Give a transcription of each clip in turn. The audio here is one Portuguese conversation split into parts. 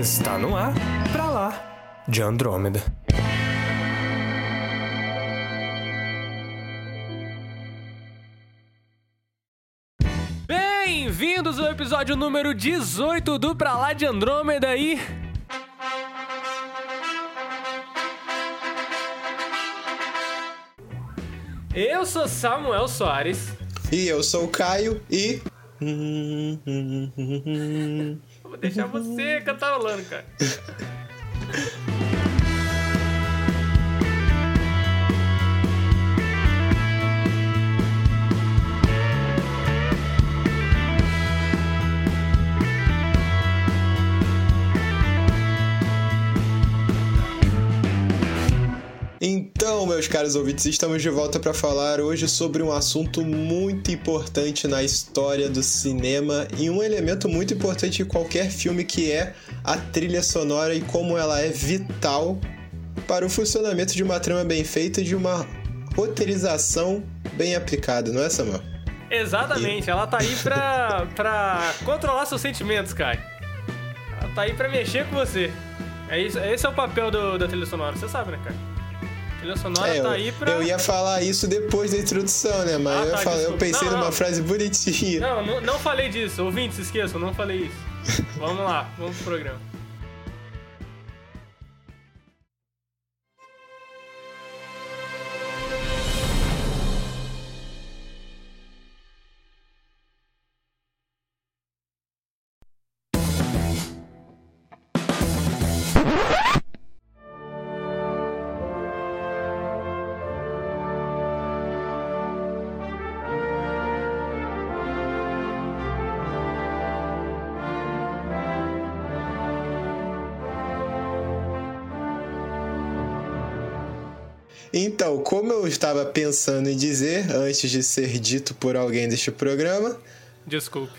Está no ar, pra lá, de Andrômeda. Bem-vindos ao episódio número 18 do Pra Lá de Andrômeda e. Eu sou Samuel Soares. E eu sou o Caio e. Vou deixar você cantarolando, cara. Então, meus caros ouvintes, estamos de volta para falar hoje sobre um assunto muito importante na história do cinema e um elemento muito importante em qualquer filme que é a trilha sonora e como ela é vital para o funcionamento de uma trama bem feita e de uma roteirização bem aplicada, não é, Samuel? Exatamente, ela tá aí pra, pra controlar seus sentimentos, Kai. Ela tá aí pra mexer com você. É isso, esse é o papel do, da trilha sonora, você sabe, né, cara? Trilha sonora É, tá eu, aí pra. eu ia falar isso depois da introdução, né? Mas Ah, eu, tá, falei- eu pensei Não, numa não. frase bonitinha. Não, não, não falei disso, ouvintes, esqueçam, não falei isso. Vamos lá, vamos pro programa. Como eu estava pensando em dizer antes de ser dito por alguém deste programa, Desculpe.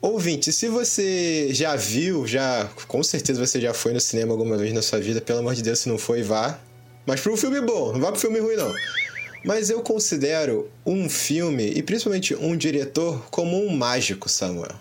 ouvinte, se você já viu, já com certeza você já foi no cinema alguma vez na sua vida, pelo amor de Deus, se não foi, vá. Mas para um filme bom, não vá para filme ruim não. Mas eu considero um filme e principalmente um diretor como um mágico, Samuel.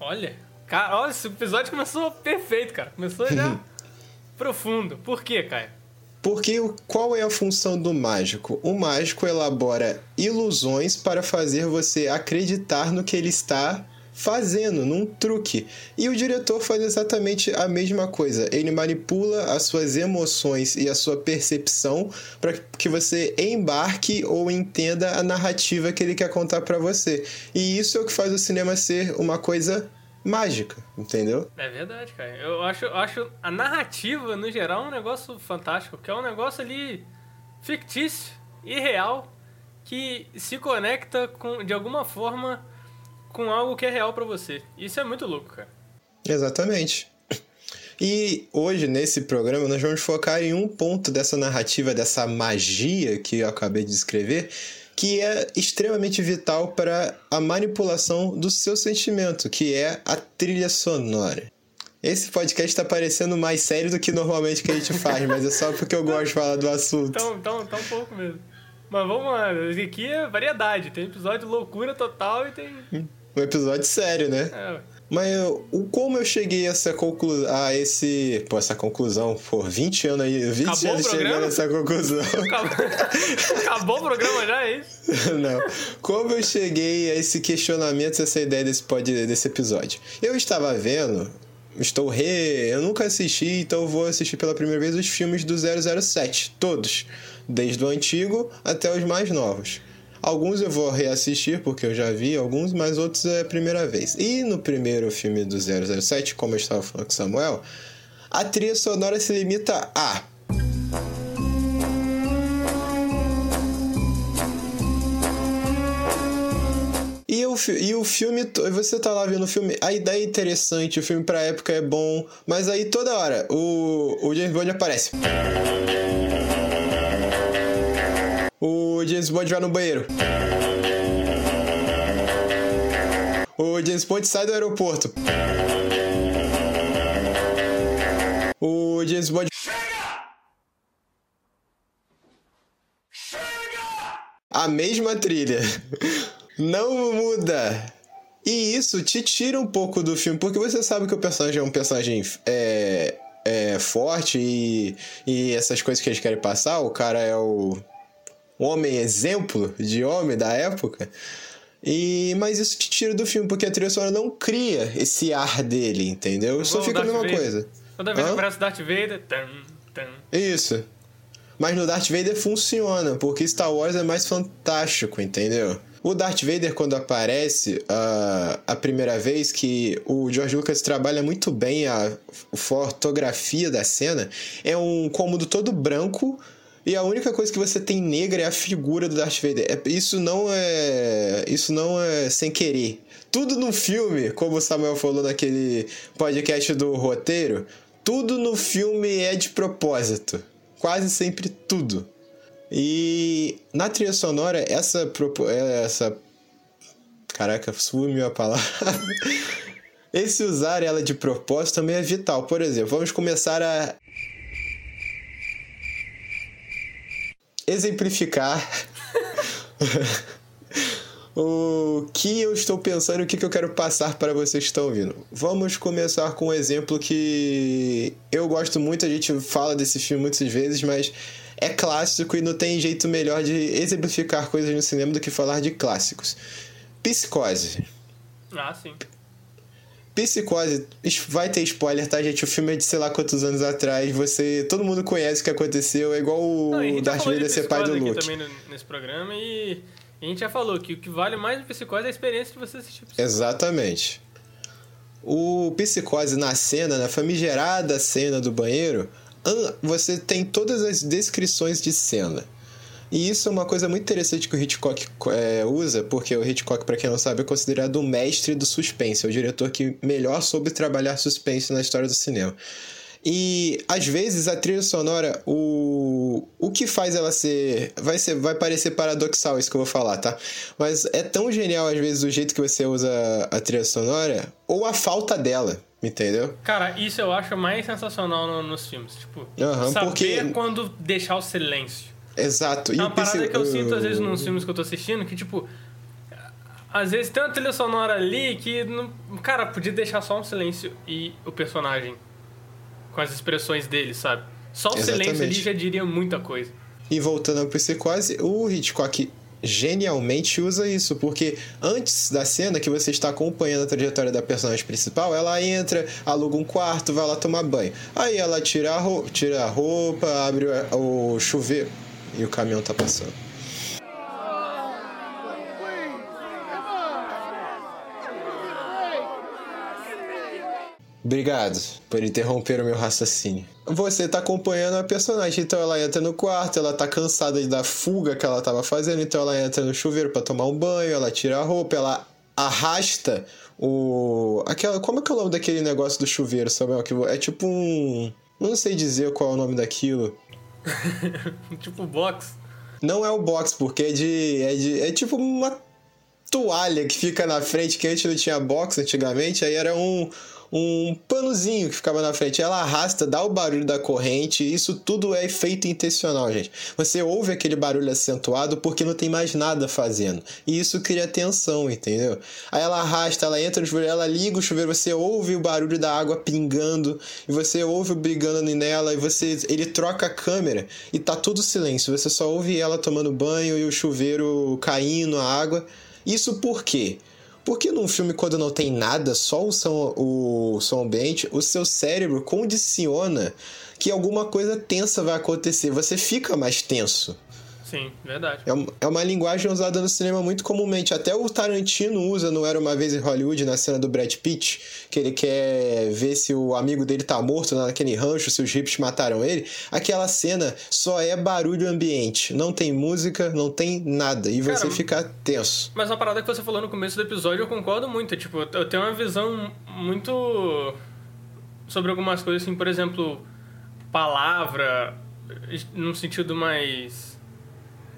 Olha, cara, olha, esse episódio começou perfeito, cara. Começou já profundo. Por quê, Caio? Porque qual é a função do mágico? O mágico elabora ilusões para fazer você acreditar no que ele está fazendo, num truque. E o diretor faz exatamente a mesma coisa. Ele manipula as suas emoções e a sua percepção para que você embarque ou entenda a narrativa que ele quer contar para você. E isso é o que faz o cinema ser uma coisa mágica, entendeu? É verdade, cara. Eu acho, acho a narrativa, no geral, um negócio fantástico, que é um negócio ali fictício, irreal, que se conecta com, de alguma forma com algo que é real pra você. Isso é muito louco, cara. Exatamente. E hoje, nesse programa, nós vamos focar em um ponto dessa narrativa, dessa magia que eu acabei de descrever, que é extremamente vital para a manipulação do seu sentimento, que é a trilha sonora. Esse podcast está parecendo mais sério do que normalmente que a gente faz, mas é só porque eu gosto de falar do assunto. Então, então, então um pouco mesmo. Mas vamos lá, aqui é variedade. Tem episódio loucura total e tem. Um episódio sério, né? É, Mas o como eu cheguei a essa conclu... a esse, pô, essa conclusão, por 20 anos aí, 20 Acabou anos chegando a essa conclusão. acabou, acabou o programa já, é isso? Não. Como eu cheguei a esse questionamento, essa ideia desse, pod, desse episódio? Eu estava vendo, estou re. Eu nunca assisti, então vou assistir pela primeira vez os filmes do 007, todos. Desde o antigo até os mais novos. Alguns eu vou reassistir porque eu já vi, alguns, mas outros é a primeira vez. E no primeiro filme do 007, como eu estava falando com Samuel, a trilha sonora se limita a E o, e o filme, você tá lá vendo o filme, a ideia é interessante, o filme pra época é bom, mas aí toda hora o, o James Bond aparece. O James Bond vai no banheiro. O James Bond sai do aeroporto. O James Bond. A mesma trilha. Não muda. E isso te tira um pouco do filme, porque você sabe que o personagem é um personagem é, é forte e, e essas coisas que eles querem passar. O cara é o homem exemplo de homem da época. E, mas isso te tira do filme, porque a trilha sonora não cria esse ar dele, entendeu? Só fica a mesma Vader. coisa. Toda vez que aparece o Darth Vader. Tam, tam. Isso. Mas no Darth Vader funciona, porque Star Wars é mais fantástico, entendeu? O Darth Vader, quando aparece a, a primeira vez, que o George Lucas trabalha muito bem a fotografia da cena, é um cômodo todo branco e a única coisa que você tem negra é a figura do Darth Vader. É, isso não é. Isso não é sem querer. Tudo no filme, como o Samuel falou naquele podcast do roteiro, tudo no filme é de propósito. Quase sempre tudo. E na trilha sonora, essa. propo- essa Caraca, sumiu a palavra. Esse usar ela de propósito também é vital. Por exemplo, vamos começar a exemplificar o que eu estou pensando e o que eu quero passar para vocês que estão ouvindo. Vamos começar com um exemplo que eu gosto muito, a gente fala desse filme muitas vezes, mas é clássico e não tem jeito melhor de exemplificar coisas no cinema do que falar de clássicos. Psicose. Ah, sim. Psicose, vai ter spoiler, tá, gente? O filme é de sei lá quantos anos atrás. Você. Todo mundo conhece o que aconteceu. É igual o Não, Darth Vader ser pai do Luke. também nesse programa e a gente já falou que o que vale mais no Psicose é a experiência de você assistir Psicose. Exatamente. O Psicose na cena, na famigerada cena do banheiro, an- você tem todas as descrições de cena. E isso é uma coisa muito interessante que o Hitchcock é, usa, porque o Hitchcock, para quem não sabe, é considerado o mestre do suspense, é o diretor que melhor soube trabalhar suspense na história do cinema. E às vezes a trilha sonora, o, o que faz ela ser vai, ser. vai parecer paradoxal isso que eu vou falar, tá? Mas é tão genial às vezes o jeito que você usa a trilha sonora ou a falta dela, entendeu? Cara, isso eu acho mais sensacional no- nos filmes. Tipo, Aham, saber porque- quando deixar o silêncio. Exato. É e uma o parada psi- que eu sinto às vezes nos filmes que eu tô assistindo, que tipo. Às vezes tem uma trilha sonora ali que. Não, cara, podia deixar só um silêncio e o personagem. Com as expressões dele, sabe? Só o silêncio ali Exatamente. já diria muita coisa. E voltando ao Psicose, o Hitchcock genialmente usa isso, porque antes da cena que você está acompanhando a trajetória da personagem principal, ela entra, aluga um quarto, vai lá tomar banho. Aí ela tira a roupa, tira a roupa abre o o chuveiro e o caminhão tá passando. Obrigado por interromper o meu raciocínio. Você tá acompanhando a personagem, então ela entra no quarto, ela tá cansada da fuga que ela tava fazendo, então ela entra no chuveiro para tomar um banho, ela tira a roupa, ela arrasta o aquela como é que é o nome daquele negócio do chuveiro, Samuel? É tipo um, não sei dizer qual é o nome daquilo. tipo box. Não é o box, porque é de é de é tipo uma toalha que fica na frente, que antes não tinha box antigamente, aí era um, um panozinho que ficava na frente. Ela arrasta, dá o barulho da corrente, isso tudo é efeito intencional, gente. Você ouve aquele barulho acentuado porque não tem mais nada fazendo. E isso cria tensão, entendeu? Aí ela arrasta, ela entra no chuveiro, ela liga o chuveiro, você ouve o barulho da água pingando, e você ouve o brigando nela, e você ele troca a câmera e tá tudo silêncio. Você só ouve ela tomando banho e o chuveiro caindo, a água. Isso por quê? Porque num filme, quando não tem nada, só o som, o som ambiente, o seu cérebro condiciona que alguma coisa tensa vai acontecer. Você fica mais tenso. Sim, verdade. É é uma linguagem usada no cinema muito comumente. Até o Tarantino usa no Era Uma Vez em Hollywood, na cena do Brad Pitt, que ele quer ver se o amigo dele tá morto naquele rancho, se os hippies mataram ele. Aquela cena só é barulho ambiente. Não tem música, não tem nada. E você Cara, fica tenso. Mas uma parada que você falou no começo do episódio, eu concordo muito. Tipo, eu tenho uma visão muito sobre algumas coisas, assim, por exemplo, palavra, num sentido mais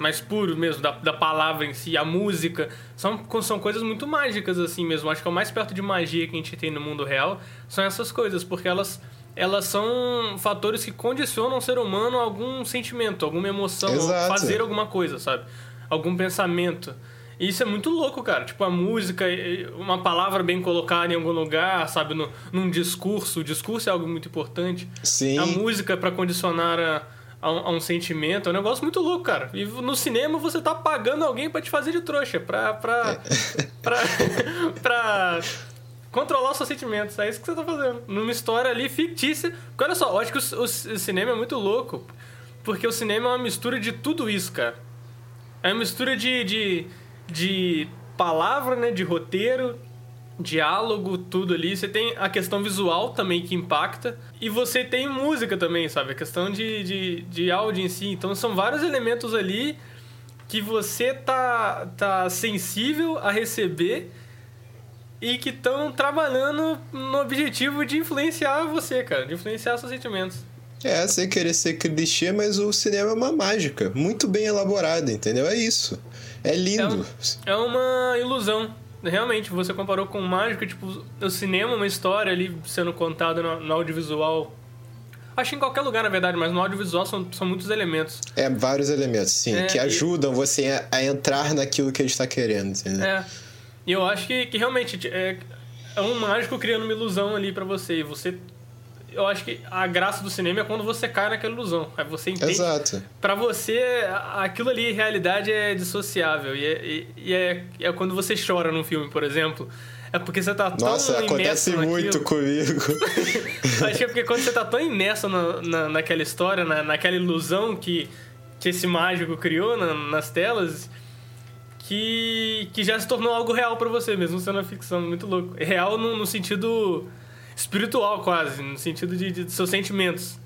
mais puro mesmo, da, da palavra em si, a música, são, são coisas muito mágicas, assim mesmo. Acho que é o mais perto de magia que a gente tem no mundo real são essas coisas, porque elas, elas são fatores que condicionam o ser humano a algum sentimento, alguma emoção, fazer alguma coisa, sabe? Algum pensamento. E isso é muito louco, cara. Tipo, a música, uma palavra bem colocada em algum lugar, sabe? No, num discurso. O discurso é algo muito importante. Sim. A música para condicionar a, a, um, a, um, sentimento. É um negócio muito louco, cara. E no cinema você tá pagando alguém para te fazer de trouxa. Pra. pra, é. pra, pra controlar os seus sentimentos. É isso que você tá fazendo. Numa história ali fictícia. Porque olha só, eu acho que o, o, o cinema é muito louco. Porque o cinema é uma mistura de tudo isso, cara. É uma mistura de, de de palavra, né, de roteiro, diálogo, tudo ali. Você tem a questão visual também que impacta. E você tem música também, sabe? A questão de, de, de áudio em si. Então são vários elementos ali que você tá, tá sensível a receber e que estão trabalhando no objetivo de influenciar você, cara. De influenciar seus sentimentos. É, sem querer ser clichê, mas o cinema é uma mágica. Muito bem elaborada, entendeu? É isso. É lindo. É, é uma ilusão. Realmente, você comparou com mágica, tipo, o cinema, uma história ali sendo contada no, no audiovisual Acho que em qualquer lugar, na verdade, mas no audiovisual são, são muitos elementos. É, vários elementos, sim, é, que ajudam e... você a, a, entrar naquilo que ele está querendo, entendeu? É. E eu acho que, que realmente é, é um mágico criando uma ilusão ali para você. E você eu acho que a graça do cinema é quando você cai naquela ilusão. Aí você entende. Exato. Pra você, aquilo ali, realidade, é dissociável. E é, e, é, é quando você chora num filme, por exemplo. É porque você tá tão Nossa, acontece muito comigo. Acho que é porque quando você tá tão imerso na, na, naquela história, na, naquela ilusão que, que esse mágico criou na, nas telas, que, que já se tornou algo real para você, mesmo sendo uma ficção muito louco. Real no, no sentido espiritual quase, no sentido de, de seus sentimentos.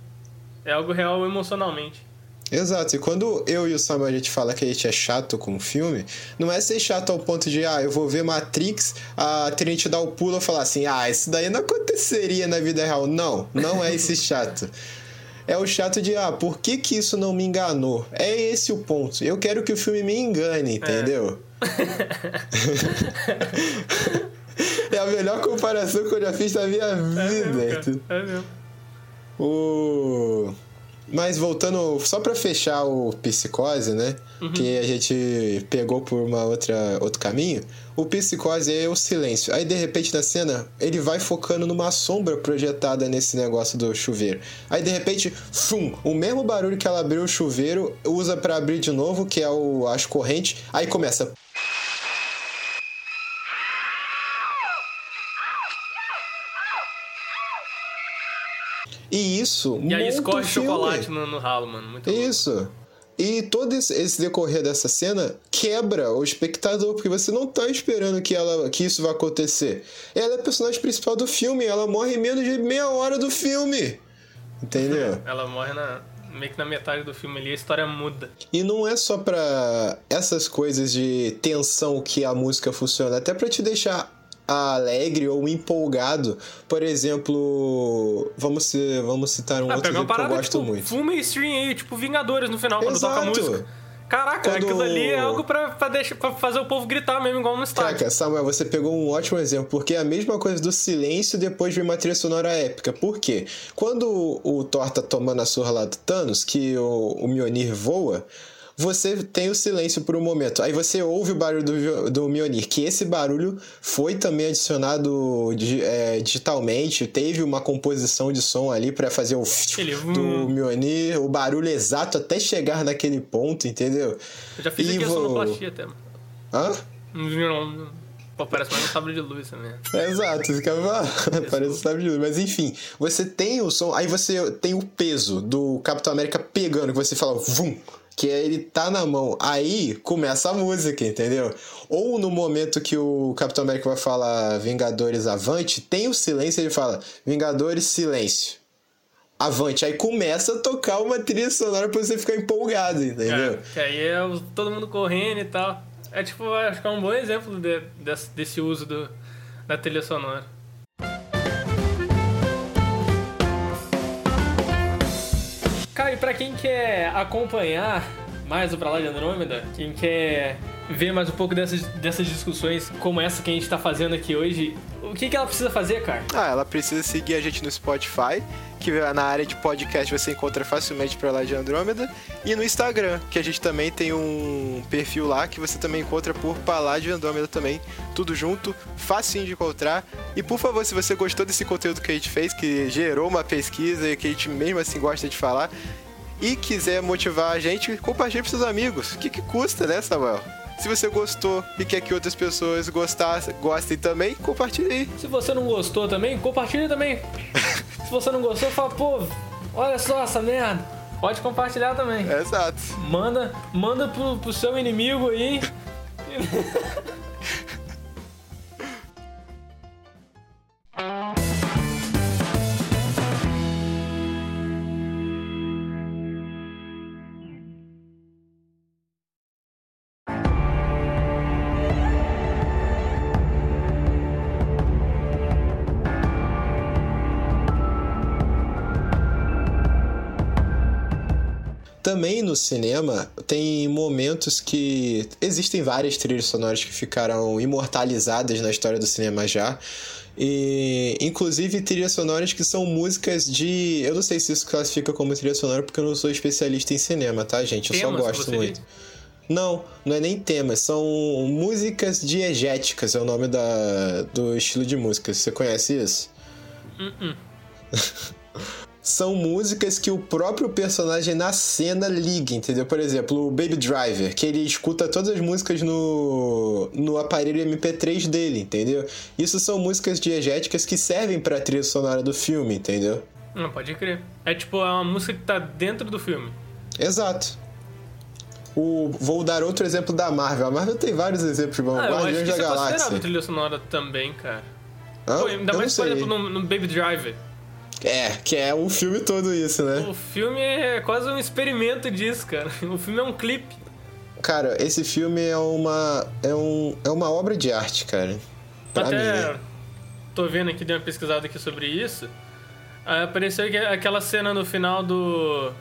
É algo real emocionalmente. Exato, e quando eu e o Samuel a gente fala que a gente é chato com o filme, não é ser chato ao ponto de, ah, eu vou ver Matrix, a Trinity dar o pulo e falar assim, ah, isso daí não aconteceria na vida real. Não, não é esse chato. É o chato de, ah, por que que isso não me enganou? É esse o ponto. Eu quero que o filme me engane, é. entendeu? É. É a melhor comparação que eu já fiz na minha é vida. Mesmo, é mesmo. O... Mas voltando, só para fechar o Psicose, né? Uhum. Que a gente pegou por uma outra outro caminho. O Psicose é o silêncio. Aí de repente na cena, ele vai focando numa sombra projetada nesse negócio do chuveiro. Aí de repente, fum, o mesmo barulho que ela abriu o chuveiro, usa para abrir de novo, que é o as correntes. Aí começa E isso. E aí escorre chocolate no, no, ralo, mano. Muito isso. Louco. E todo esse decorrer dessa cena quebra o espectador, porque você não tá esperando que, ela, que isso vai acontecer. Ela é a personagem principal do filme, ela morre em menos de meia hora do filme. Entendeu? ela morre na, meio que na metade do filme ali, a história muda. E não é só pra essas coisas de tensão que a música funciona, até pra te deixar alegre ou empolgado. Por exemplo, vamos, vamos citar um ah, outro que eu gosto tipo, muito. Full mainstream aí, tipo Vingadores no final, quando toca a música. Caraca, Quando... aquilo ali é algo pra, pra, deixar, pra fazer o povo gritar mesmo, igual no estádio. Caraca, Samuel, você pegou um ótimo exemplo, porque é a mesma coisa do silêncio depois de uma trilha sonora épica. Por quê? Quando o Thor tá tomando a surra lá do Thanos, que o, o Mjolnir voa, você tem o silêncio por um momento. Aí você ouve o barulho do, do Mionir, que esse barulho foi também adicionado é, digitalmente, teve uma composição de som ali para fazer o Ele, do hum. Mionir, o barulho exato até chegar naquele ponto, entendeu? Eu já fiz e aqui vou... a sonoplastia até. Hã? Pô, parece mais um sabre de luz também. É, exato, ficava. parece um sabre de luz. Mas enfim, você tem o som, aí você tem o peso do Capitão América pegando, que você fala, vum! Que ele tá na mão. Aí começa a música, entendeu? Ou no momento que o Capitão América vai falar Vingadores Avante, tem o silêncio ele fala Vingadores Silêncio. Avante. Aí começa a tocar uma trilha sonora pra você ficar empolgado, entendeu? É, que aí é todo mundo correndo e tal. É tipo, acho que é um bom exemplo de, desse, desse uso do, da trilha sonora. Cara, e pra quem quer acompanhar mais o Pra Lá de Andrômeda, quem quer ver mais um pouco dessas, dessas discussões como essa que a gente tá fazendo aqui hoje, o que, que ela precisa fazer, cara? Ah, ela precisa seguir a gente no Spotify, que na área de podcast você encontra facilmente pra lá de Andrômeda, e no Instagram, que a gente também tem um perfil lá que você também encontra por Paládio Andrômeda também, tudo junto, facinho de encontrar. E por favor, se você gostou desse conteúdo que a gente fez, que gerou uma pesquisa e que a gente mesmo assim gosta de falar, e quiser motivar a gente, compartilhe para seus amigos. O que, que custa, né, Samuel? Se você gostou e quer que outras pessoas gostassem, gostem também, compartilhe aí. Se você não gostou também, compartilhe também. Se você não gostou, fala, pô, olha só essa merda. Pode compartilhar também. Exato. Manda, manda pro, pro seu inimigo aí. Também no cinema tem momentos que existem várias trilhas sonoras que ficaram imortalizadas na história do cinema já. E inclusive trilhas sonoras que são músicas de. Eu não sei se isso classifica como trilha sonora porque eu não sou especialista em cinema, tá, gente? Eu Temas, só gosto muito. Não, não é nem temas, são músicas diegéticas, é o nome da, do estilo de música. Você conhece isso? Uh -uh. são músicas que o próprio personagem na cena liga, entendeu? Por exemplo, o Baby Driver, que ele escuta todas as músicas no, no aparelho MP3 dele, entendeu? Isso são músicas diegéticas que servem pra trilha sonora do filme, entendeu? Não, pode crer. É tipo, é uma música que tá dentro do filme. Exato. O, vou dar outro exemplo da Marvel. A Marvel tem vários exemplos bons. Ah, Guardiões da Galáxia. É considerado trilha sonora também, cara. Ah, Pô, ainda mais, por exemplo, no, no Baby Driver. É, que é o filme todo isso, né? O filme é quase um experimento disso, cara. O filme é um clipe. Cara, esse filme é uma é, um, é uma obra de arte, cara. Pra Até mim, né? tô vendo aqui, dei uma pesquisada aqui sobre isso. Aí apareceu que aquela cena no final do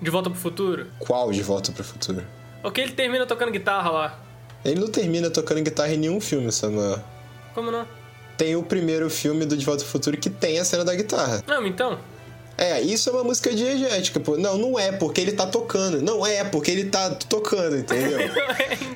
De Volta pro Futuro. Qual De Volta pro Futuro? O que ele termina tocando guitarra lá. Ele não termina tocando guitarra em nenhum filme, Samuel. Como não? Tem o primeiro filme do De Volta ao Futuro que tem a cena da guitarra. Não, então. É, isso é uma música diegética, pô. Não, não é porque ele tá tocando. Não é porque ele tá tocando, entendeu? então,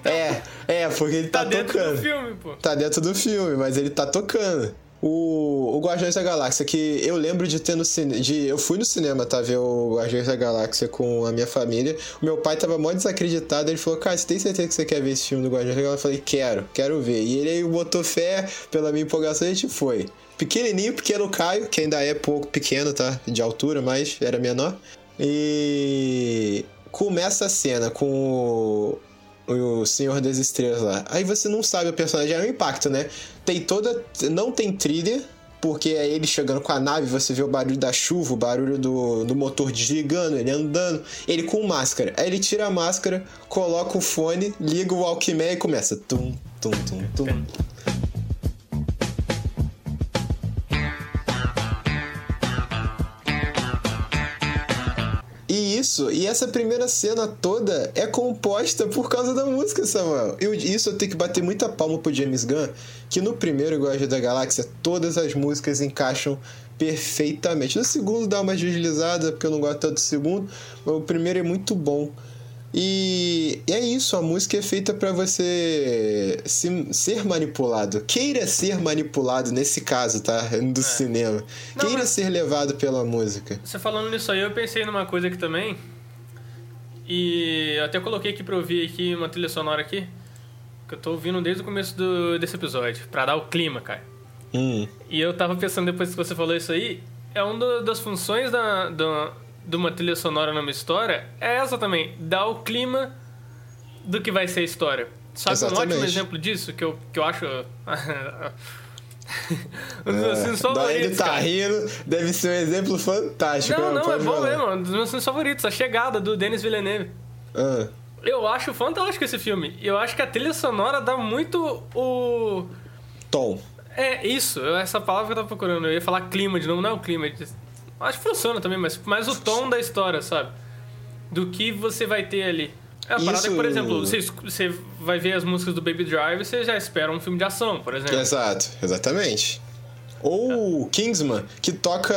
é, é, porque ele tá, tá tocando. Tá dentro do filme, pô. Tá dentro do filme, mas ele tá tocando o, o Guardiões da Galáxia, que eu lembro de ter no cinema. Eu fui no cinema, tá? Ver o Guardiões da Galáxia com a minha família. O meu pai tava mó desacreditado. Ele falou: Cara, você tem certeza que você quer ver esse filme do Guardiões da Galáxia? Eu falei: Quero, quero ver. E ele aí botou fé pela minha empolgação e a gente foi. Pequenininho, pequeno Caio, que ainda é pouco pequeno, tá? De altura, mas era menor. E começa a cena com o Senhor das Estrelas lá. Aí você não sabe o personagem, é um impacto, né? Tem toda. Não tem trilha, porque é ele chegando com a nave, você vê o barulho da chuva, o barulho do, do motor desligando, ele andando, ele com máscara. Aí ele tira a máscara, coloca o fone, liga o Walkman e começa. Tum, tum, tum, tum. Isso, e essa primeira cena toda é composta por causa da música, Samuel. Eu, isso eu tenho que bater muita palma pro James Gunn, que no primeiro Guardião da Galáxia todas as músicas encaixam perfeitamente. No segundo dá uma deslizada, porque eu não gosto tanto do segundo, mas o primeiro é muito bom. E, é isso, a música é feita para você se, ser manipulado. Queira ser manipulado nesse caso, tá? Do é. cinema. Não, Queira mas... ser levado pela música. Você falando nisso aí, eu pensei numa coisa aqui também. E até coloquei aqui pra ouvir aqui uma trilha sonora aqui. Que eu tô ouvindo desde o começo do, desse episódio. Pra dar o clima, cara. Hum. E eu tava pensando depois que você falou isso aí. É uma das funções da, da de uma trilha sonora numa história é essa também, dar o clima do que vai ser a história. Sabe Exatamente. um ótimo exemplo disso que eu, que eu acho. um dos meus filmes é, favoritos. Tá rindo, deve ser um exemplo fantástico. Não, não, é bom mesmo. Um dos meus filmes favoritos, A Chegada, do Denis Villeneuve. Ah. Eu acho fantástico esse filme. Eu acho que a trilha sonora dá muito o. Tom. É, isso. Essa palavra que eu tava procurando. Eu ia falar clima de novo, não é o clima. Acho que funciona também, mas mais o tom da história, sabe? Do que você vai ter ali. É, a parada Isso- que, por exemplo, você, você vai ver as músicas do Baby Drive e você já espera um filme de ação, por exemplo. Exato, exatamente. Ou o Kingsman, que toca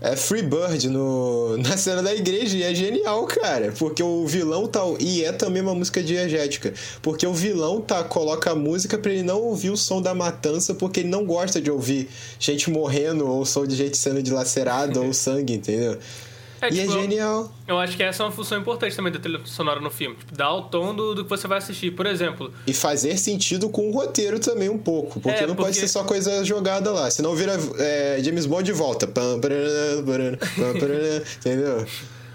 é Free Bird no, na cena da igreja e é genial, cara. Porque o vilão tá. E é também uma música diegética. Porque o vilão tá coloca a música pra ele não ouvir o som da matança, porque ele não gosta de ouvir gente morrendo ou som de gente sendo dilacerada ou sangue, entendeu? É, e é tipo, genial. Eu acho que essa é uma função importante também da trilha sonora no filme. Tipo, dar o tom do, do que você vai assistir. Por exemplo, E fazer sentido com o roteiro também um pouco. Porque É, não pode porque- ser só coisa jogada lá. Senão vira é, James Bond de volta. Entendeu?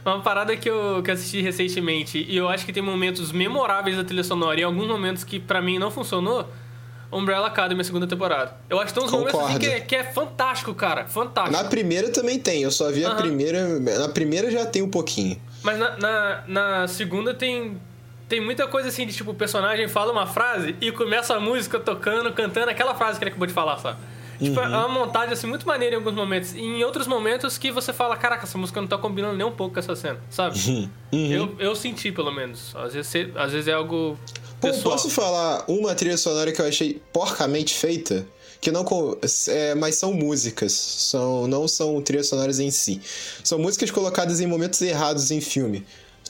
uma parada que eu, que assisti recentemente, e eu acho que tem momentos memoráveis da trilha sonora e alguns momentos que pra mim não funcionou. Umbrella Academy, a segunda temporada. Eu acho que tem uns momentos assim, que, é, que é fantástico, cara. Fantástico. Na primeira também tem. Eu só vi a Aham. primeira. Na primeira já tem um pouquinho. Mas na, na, na segunda tem. Tem muita coisa assim de tipo, o personagem fala uma frase e começa a música tocando, cantando aquela frase que ele acabou de falar, sabe? Tipo, é uma montagem assim muito maneira em alguns momentos. E em outros momentos que você fala, caraca, essa música não tá combinando nem um pouco com essa cena, sabe? Eu, eu senti, pelo menos. Às vezes, às vezes é algo pessoal. posso falar uma trilha sonora que eu achei porcamente feita? Que não. É, mas são músicas. São, não são trilhas sonoras em si. São músicas colocadas em momentos errados em filme.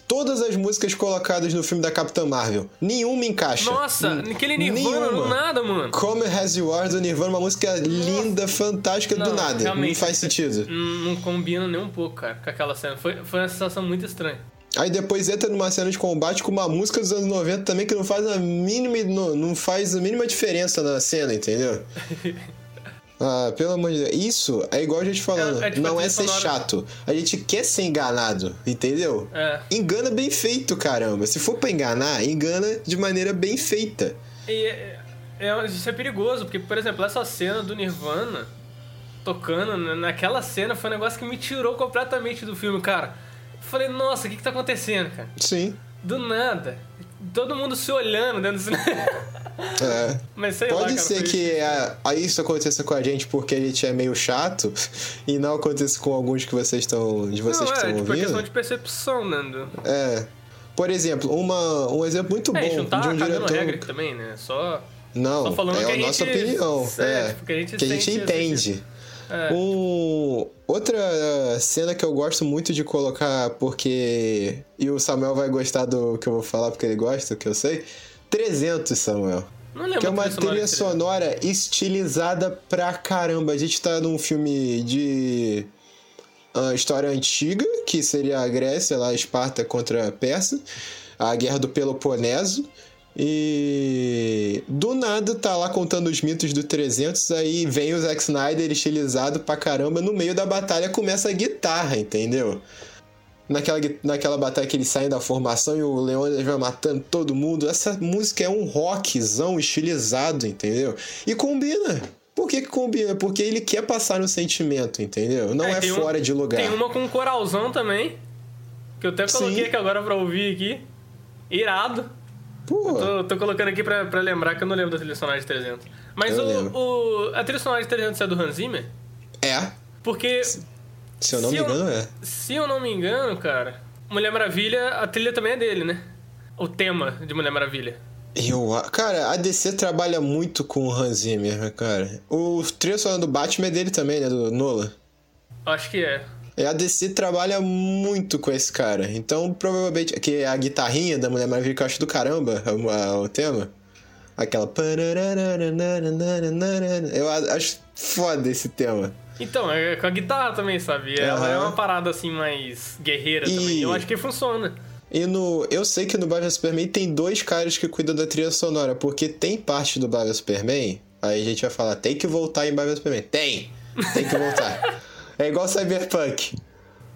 Todas as músicas colocadas no filme da Capitã Marvel. Nenhuma encaixa. Nossa, Hum, aquele Nirvana, nenhuma. não nada, mano. Come Has You Are do Nirvana, uma música linda, fantástica, do Não, nada. Não faz sentido. Não, não combina nem um pouco, cara, com aquela cena. Foi, foi uma sensação muito estranha. Aí depois entra numa cena de combate com uma música dos anos 90 também que não faz a mínima, não, não faz a mínima diferença na cena, entendeu? Ah, pelo amor de Deus. Isso é igual a gente falando. É- é tipo não é trilha ser sonora. chato. A gente quer ser enganado, entendeu? É. Engana bem feito, caramba. Se for pra enganar, engana de maneira bem feita. E é, é- isso é perigoso, porque, por exemplo, essa cena do Nirvana tocando na- naquela cena foi um negócio que me tirou completamente do filme, cara. Falei, nossa, o que que tá acontecendo, cara? Sim. Do nada. Todo mundo se olhando dentro do cinema. É. Mas sei lá, Pode cara, ser que a, a isso aconteça com a gente porque a gente é meio chato e não aconteça com alguns que vocês estão. de vocês Não, que é, estão tipo, é questão ouvindo. de percepção, Nando. É. Por exemplo, uma, um exemplo muito É, a gente bom não tá de um diretor. regra também, né? Só... Não, Só falando é que a a nossa gente- opinião. é, É, tipo, que a gente que a gente entende. É. Um, outra cena que eu gosto muito de colocar, porque. E o Samuel vai gostar do que eu vou falar, porque ele gosta, que eu sei. 300, Samuel. Que é uma trilha de sonora estilizada pra caramba. A gente tá num filme de ah, história antiga, que seria a Grécia, lá, Esparta contra a Pérsia, a Guerra do Peloponeso. E do nada tá lá contando os mitos do 300, aí vem o Zack Snyder estilizado pra caramba, no meio da batalha começa a guitarra, entendeu? Naquela, naquela batalha que eles saem da formação e o Leônidas vai matando todo mundo. Essa música é um rockzão estilizado, entendeu? E combina. Por que, que combina? Porque ele quer passar no sentimento, entendeu? Não é, um- fora de lugar. Tem uma com um coralzão também, que eu até coloquei Sim. aqui agora pra ouvir aqui. Irado. Pô, Tô, tô colocando aqui pra, pra lembrar que eu não lembro da trilha sonora de 300. Mas o, o- a trilha sonora de 300 é do Hans Zimmer? é. Porque, Se eu não Se me eu- engano, é. se eu não me engano, cara, Mulher Maravilha, a trilha também é dele, né? O tema de Mulher Maravilha. Eu, cara, a DC trabalha muito com o Hans Zimmer, né, cara. O trilha sonora do Batman é dele também, né? Do Nolan. Acho que é. É, a DC trabalha muito com esse cara. Então, provavelmente. Que é a guitarrinha da Mulher Maravilha que eu acho do caramba, o, a- o tema. Aquela. Eu acho foda esse tema. Então, é com a guitarra também, sabe? Ela Aham. é uma parada assim mais guerreira E- também. Eu acho que funciona. E no. Eu sei que no Batman Superman tem dois caras que cuidam da trilha sonora, porque tem parte do Batman Superman. Aí a gente vai falar, tem que voltar em Batman Superman. Tem! Tem que voltar. É igual Cyberpunk.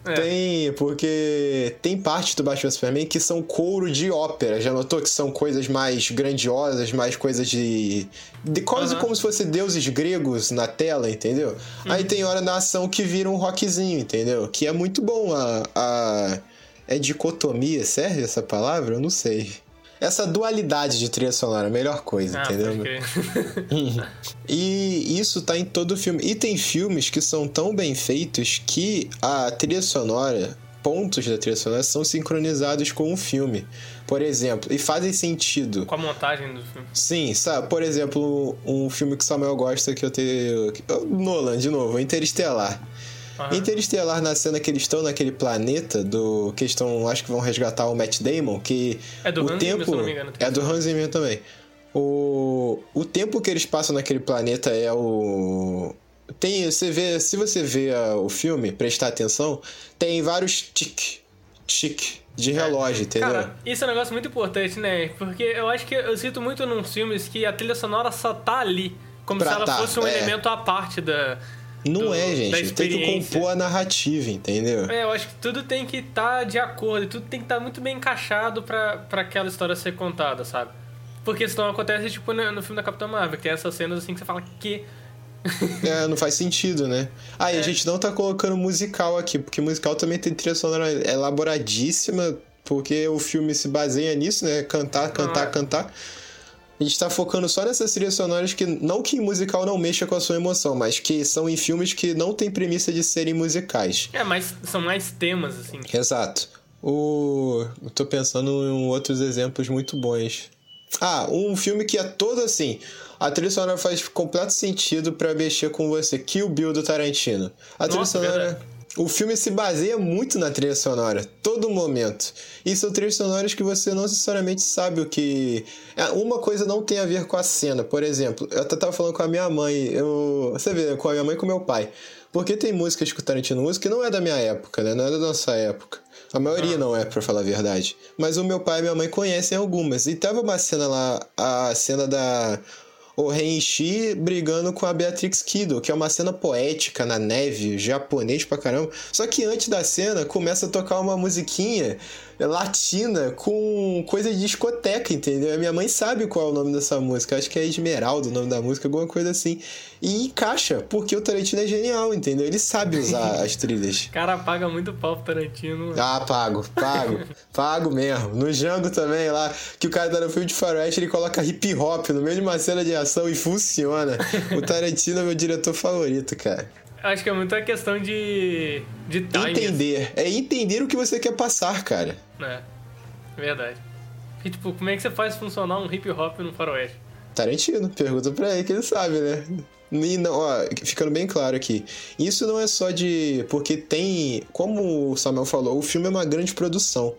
É. Tem, porque tem parte do Batman Superman que são couro de ópera. Já notou que são coisas mais grandiosas, mais coisas de. de quase como se fossem deuses gregos na tela, entendeu? Aí Uhum. tem hora na ação que vira um rockzinho, entendeu? Que é muito bom a. a... É dicotomia, serve essa palavra? Eu não sei. Essa dualidade de trilha sonora, a melhor coisa, Ah, entendeu? E isso tá em todo filme. E tem filmes que são tão bem feitos que a trilha sonora pontos da trilha sonora são sincronizados com o filme. Por exemplo, e fazem sentido. Com a montagem do filme. Sim, sabe? Por exemplo, um filme que o Samuel gosta que eu tenho. Nolan, de novo, Interestelar. Uhum. Interestelar, na cena que eles estão naquele planeta do. que estão. acho que vão resgatar o Matt Damon, que. É do o Hans tempo. Zimmer, se não me engano, é do Hans Zimmer também. O, o tempo que eles passam naquele planeta é o. Tem, você vê, se você vê o filme, prestar atenção, tem vários tic, tic de relógio, entendeu? Cara, isso é um negócio muito importante, né? Porque eu acho que eu sinto muito nos filmes que a trilha sonora só tá ali. Como Pra se ela tá, fosse um é. elemento à parte da. Não do- é, gente. Tem que compor a narrativa, entendeu? É, eu acho que tudo tem que estar de acordo, e tudo tem que estar muito bem encaixado pra, pra aquela história ser contada, sabe? Porque senão acontece tipo no, filme da Capitã Marvel, que tem essas cenas assim que você fala que. É, não faz sentido, né? Ah, e a É. gente não tá colocando musical aqui, porque musical também tem trilha sonora elaboradíssima, porque o filme se baseia nisso, né? Cantar, cantar, Ah. cantar. A gente tá focando só nessas trilhas sonoras que, não que em musical não mexa com a sua emoção, mas que são em filmes que não tem premissa de serem musicais. É, mas são mais temas, assim. Exato. O... Eu tô pensando em outros exemplos muito bons. Ah, um filme que é todo assim. A trilha sonora faz completo sentido pra mexer com você. Kill Bill do Tarantino. A trilha Nossa, sonora. verdade. O filme se baseia muito na trilha sonora, todo momento. E são trilhas sonoras que você não necessariamente sabe o que. É, Uma coisa não tem a ver com a cena. Por exemplo, eu até tava falando com a minha mãe. Eu... Você vê, com a minha mãe e com o meu pai. Porque tem músicas que o Tarantino usa que não é da minha época, né? Não é da nossa época. A maioria não é, pra falar a verdade. Mas o meu pai e minha mãe conhecem algumas. E tava uma cena lá, a cena da o Renchi brigando com a Beatrix Kiddo, que é uma cena poética na neve, japonês pra caramba. Só que antes da cena começa a tocar uma musiquinha latina com coisa de discoteca, entendeu? A minha mãe sabe qual é o nome dessa música, acho que é Esmeralda o nome da música, alguma coisa assim. E encaixa, porque o Tarantino é genial, entendeu? Ele sabe usar as trilhas. O cara paga muito pau pro Tarantino. Ah, pago, pago, pago mesmo. No Django também, lá, que o cara tá no filme de faroeste, ele coloca hip hop no meio de uma cena de ação e funciona. O Tarantino é meu diretor favorito, cara. Acho que é muito a questão de. de timing. Entender. É entender o que você quer passar, cara. É, verdade. E, tipo, como é que você faz funcionar um hip hop no faroeste? Tarantino, pergunta pra ele que ele sabe, né? E não, ó, ficando bem claro aqui, isso não é só de. Porque tem. Como o Samuel falou, o filme é uma grande produção.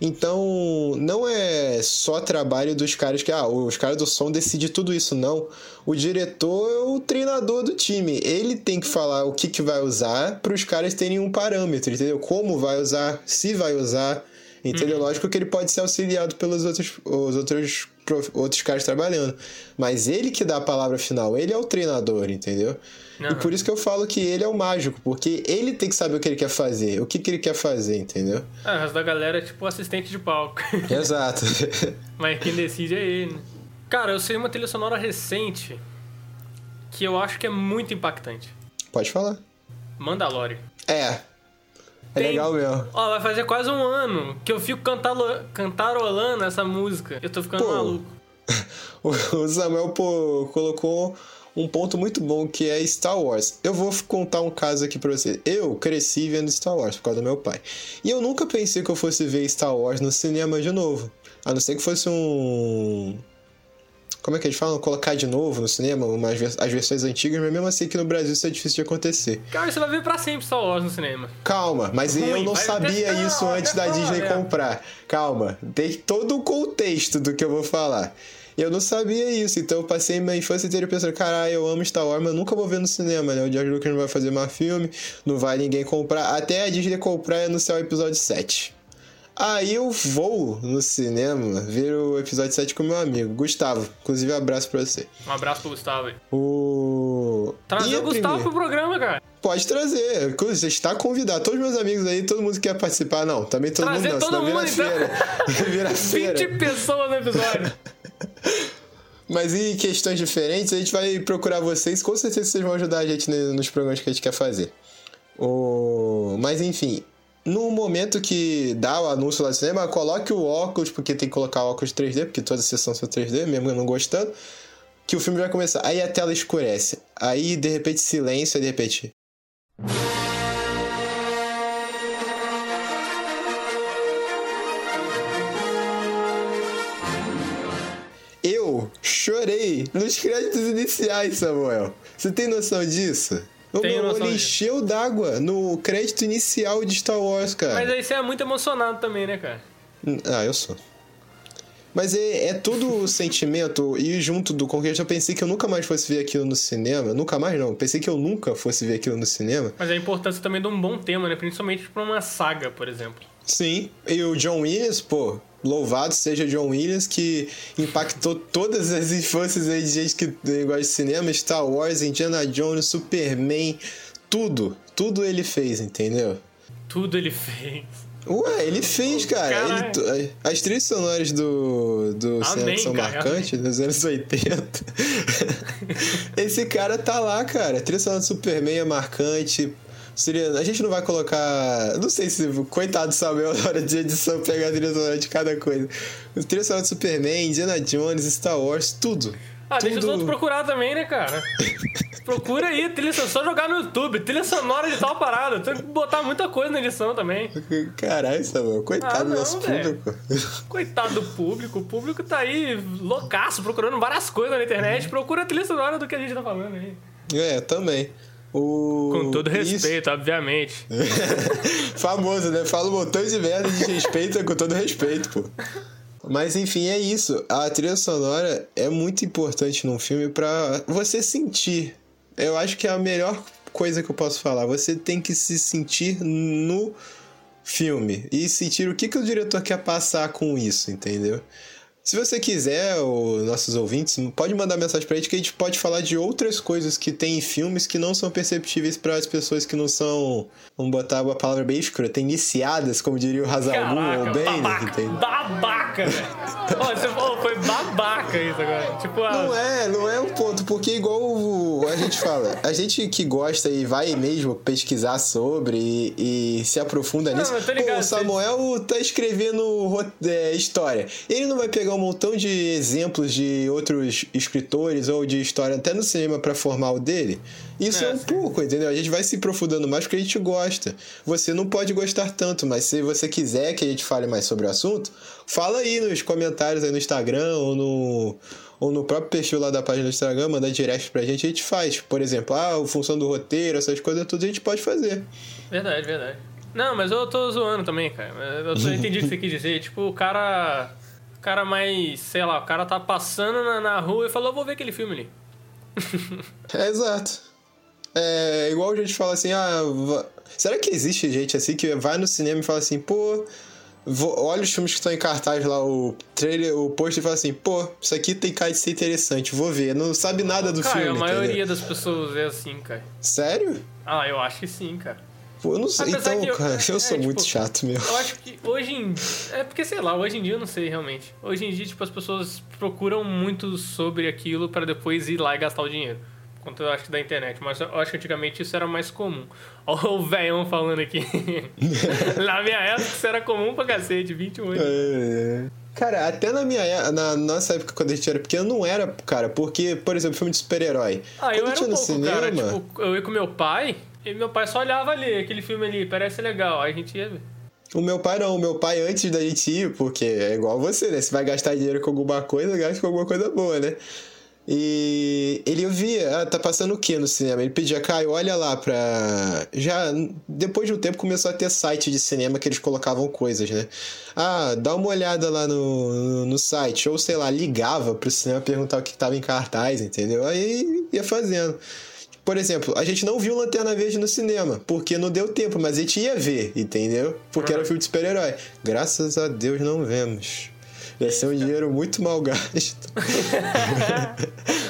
Então, não é só trabalho dos caras que, ah, os caras do som decidem tudo isso, não. O diretor é o treinador do time. Ele tem que falar o que, que vai usar para os caras terem um parâmetro, entendeu? Como vai usar, se vai usar. Entendeu? Lógico que ele pode ser auxiliado pelos outros, os outros, prof- outros caras trabalhando. Mas ele que dá a palavra final, ele é o treinador, entendeu? E Aham. por isso que eu falo que ele é o mágico, porque ele tem que saber o que ele quer fazer, o que, que ele quer fazer, entendeu? Ah, o resto da galera é tipo assistente de palco. Exato. Mas quem decide é ele. né? Cara, eu sei uma trilha sonora recente que eu acho que é muito impactante. Pode falar. Mandalorian. É. É Tem- legal mesmo. Ó, vai fazer quase um ano que eu fico cantalo- cantarolando essa música. Eu tô ficando Pô. maluco. O Samuel pô, colocou um ponto muito bom que é Star Wars. Eu vou contar um caso aqui pra você. Eu cresci vendo Star Wars por causa do meu pai. E eu nunca pensei que eu fosse ver Star Wars no cinema de novo. A não ser que fosse um. Como é que eles falam? Colocar de novo no cinema umas vers- as versões antigas, mas mesmo assim aqui no Brasil isso é difícil de acontecer. Cara, você vai ver pra sempre Star Wars no cinema. Calma, mas eu Ruim, não vai sabia isso não, antes da Disney é. comprar. Calma, tem todo o contexto do que eu vou falar. Eu não sabia isso, então eu passei minha infância inteira pensando, caralho, eu amo Star Wars, mas nunca vou ver no cinema, né? O George Lucas não vai fazer mais filme, não vai ninguém comprar, até a Disney comprar e anunciar o episódio 7. Aí eu vou no cinema ver o episódio 7 com meu amigo, Gustavo. Inclusive, um abraço pra você. Um abraço pro Gustavo aí. O. Trazer E o Gustavo primeira? pro programa, cara. Pode trazer. Você está convidado. Todos meus amigos aí, todo mundo que quer participar. Não, também todo Trazer mundo não. todo senão vira mundo, então. feira. vira 20 feira. pessoas no episódio. Mas em questões diferentes, a gente vai procurar vocês. Com certeza vocês vão ajudar a gente nos programas que a gente quer fazer. O... Mas enfim, no momento que dá o anúncio lá do cinema, coloque o óculos, porque tem que colocar óculos 3D, porque toda a sessão são 3D, mesmo eu não gostando, que o filme vai começar. Aí a tela escurece. Aí, de repente, silêncio, aí de repente. Eu chorei nos créditos iniciais, Samuel. Você tem noção disso? O Tenho meu disso. encheu d'água no crédito inicial de Star Wars, cara. Mas aí você é muito emocionado também, né, cara? Ah, eu sou. Mas é, é tudo sentimento e junto do Conquest eu pensei que eu nunca mais fosse ver aquilo no cinema. Nunca mais não. Pensei que eu nunca fosse ver aquilo no cinema. Mas a importância também de um bom tema, né? Principalmente pra uma saga, por exemplo. Sim. E o John Williams, pô, louvado seja John Williams, que impactou todas as infâncias aí de gente que gosta de cinema, Star Wars, Indiana Jones, Superman, tudo. Tudo ele fez, entendeu? Tudo ele fez. Ué, ele fez, cara. Ele- as trilhas sonoras do, do Amém, são cara, marcantes, dos anos 80. Esse cara tá lá, cara. A trilha sonora do Superman é marcante. Seria, a gente não vai colocar. Não sei se. Coitado do Samuel na hora de edição pegar a trilha sonora de cada coisa. A trilha sonora do Superman, Indiana Jones, Star Wars, tudo. Ah, deixa os Tudo- outros procurar também, né, cara? Procura aí, trilha sonora, só jogar no YouTube, trilha sonora de tal parada. Tem que botar muita coisa na edição também. Caralho, Samuel. Coitado Ah, do não, nosso velho. público. Coitado do público, o público tá aí loucaço, procurando várias coisas na internet. Procura a trilha sonora do que a gente tá falando aí. É, também. O... Com todo Isso- respeito, obviamente. Famoso, né? Fala um montão de merda de respeito com todo respeito, pô. Mas enfim, é isso. A trilha sonora é muito importante num filme pra você sentir. Eu acho que é a melhor coisa que eu posso falar. Você tem que se sentir no filme e sentir o que, que o diretor quer passar com isso, entendeu? Se você quiser, os nossos ouvintes, pode mandar mensagem pra gente que a gente pode falar de outras coisas que tem em filmes que não são perceptíveis para as pessoas que não são, vamos botar uma palavra bem escrota, iniciadas, como diria o Hazalgu ou Caraca, Bane, babaca, babaca, velho. Ó, você falou, foi babaca isso agora. Tipo, a... Não é, não é um ponto, porque igual o- a gente fala, a gente que gosta e vai mesmo pesquisar sobre e, e se aprofunda nisso. ligado, Pô, o Samuel tá escrevendo é, história. Ele não vai pegar um montão de exemplos de outros escritores ou de história até no cinema pra formar o dele. Isso é, É, um sim. pouco, entendeu? A gente vai se aprofundando mais porque a gente gosta. Você não pode gostar tanto, mas se você quiser que a gente fale mais sobre o assunto, fala aí nos comentários aí no Instagram ou no, ou no próprio perfil lá da página do Instagram, manda direct pra gente, a gente faz. Por exemplo, ah, a função do roteiro, essas coisas tudo a gente pode fazer. Verdade, verdade. Não, mas eu tô zoando também, cara. Eu tô- eu entendi o que você quis dizer. Tipo, o cara. O cara mais. Sei lá, o cara tá passando na, na rua e falou, vou ver aquele filme ali. É exato. É igual a gente fala assim, ah, será que existe gente assim que vai no cinema e fala assim, pô, vou- olha os filmes que estão em cartaz lá, o trailer, o post e fala assim, pô, isso aqui tem cara de ser interessante, vou ver. Não sabe nada do cara, filme. a maioria entendeu? das pessoas é assim, cara. Sério? Ah, eu acho que sim, cara. Pô, eu não sei. Apesar Então, eu- cara, eu é, sou tipo, muito chato mesmo. Eu acho que hoje em É porque, sei lá, hoje em dia eu não sei realmente. Hoje em dia, tipo, as pessoas procuram muito sobre aquilo pra depois ir lá e gastar o dinheiro. Quanto eu acho que da internet. Mas eu acho que antigamente isso era mais comum. Olha o velhão falando aqui. Na minha época isso era comum pra cacete, 21 anos. É. Cara, até na minha é- na nossa época, quando a gente era pequeno, não era, cara, porque, por exemplo, filme de super-herói. Ah, eu era um no pouco, cinema. cara. Tipo, eu ia com meu pai, e meu pai só olhava ali, aquele filme ali, parece legal. Aí a gente ia ver. O meu pai não, o meu pai antes da gente ir, porque é igual você, né? Se vai gastar dinheiro com alguma coisa, gasta com alguma coisa boa, né? E ele via, ah, tá passando o que no cinema? Ele pedia, Caio, olha lá pra. Já depois de um tempo começou a ter site de cinema que eles colocavam coisas, né? Ah, dá uma olhada lá no, no, no site, ou sei lá, ligava pro cinema perguntar o que tava em cartaz, entendeu? Aí ia fazendo. Por exemplo, a gente não viu Lanterna Verde no cinema, porque não deu tempo, mas a gente ia ver, entendeu? Porque era um filme de super-herói. Graças a Deus não vemos. Ia ser um dinheiro muito mal gasto.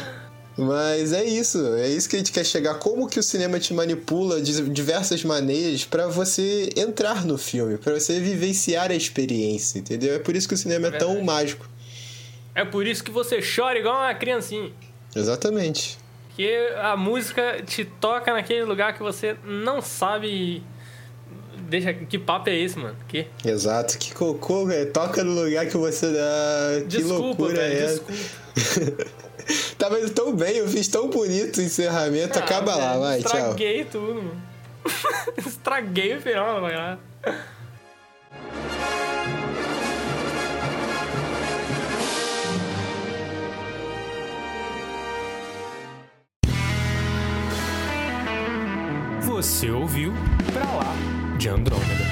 Mas é isso, é isso que a gente quer chegar. Como que o cinema te manipula de diversas maneiras pra você entrar no filme, pra você vivenciar a experiência, entendeu? É por isso que o cinema é tão Verdade. mágico. É por isso que você chora igual uma criancinha. Exatamente. Que a música te toca naquele lugar que você não sabe deixa. Que papo é esse, mano? Que? Exato. Que cocô, velho. Toca no lugar que você ah, dá. Desculpa, que loucura é essa? Tava indo tão bem, eu fiz tão bonito o encerramento. Ah, Acaba lá, vai, estraguei tchau. Tudo, mano. estraguei o final, vai lá. Você ouviu Pra Lá de Andrômeda.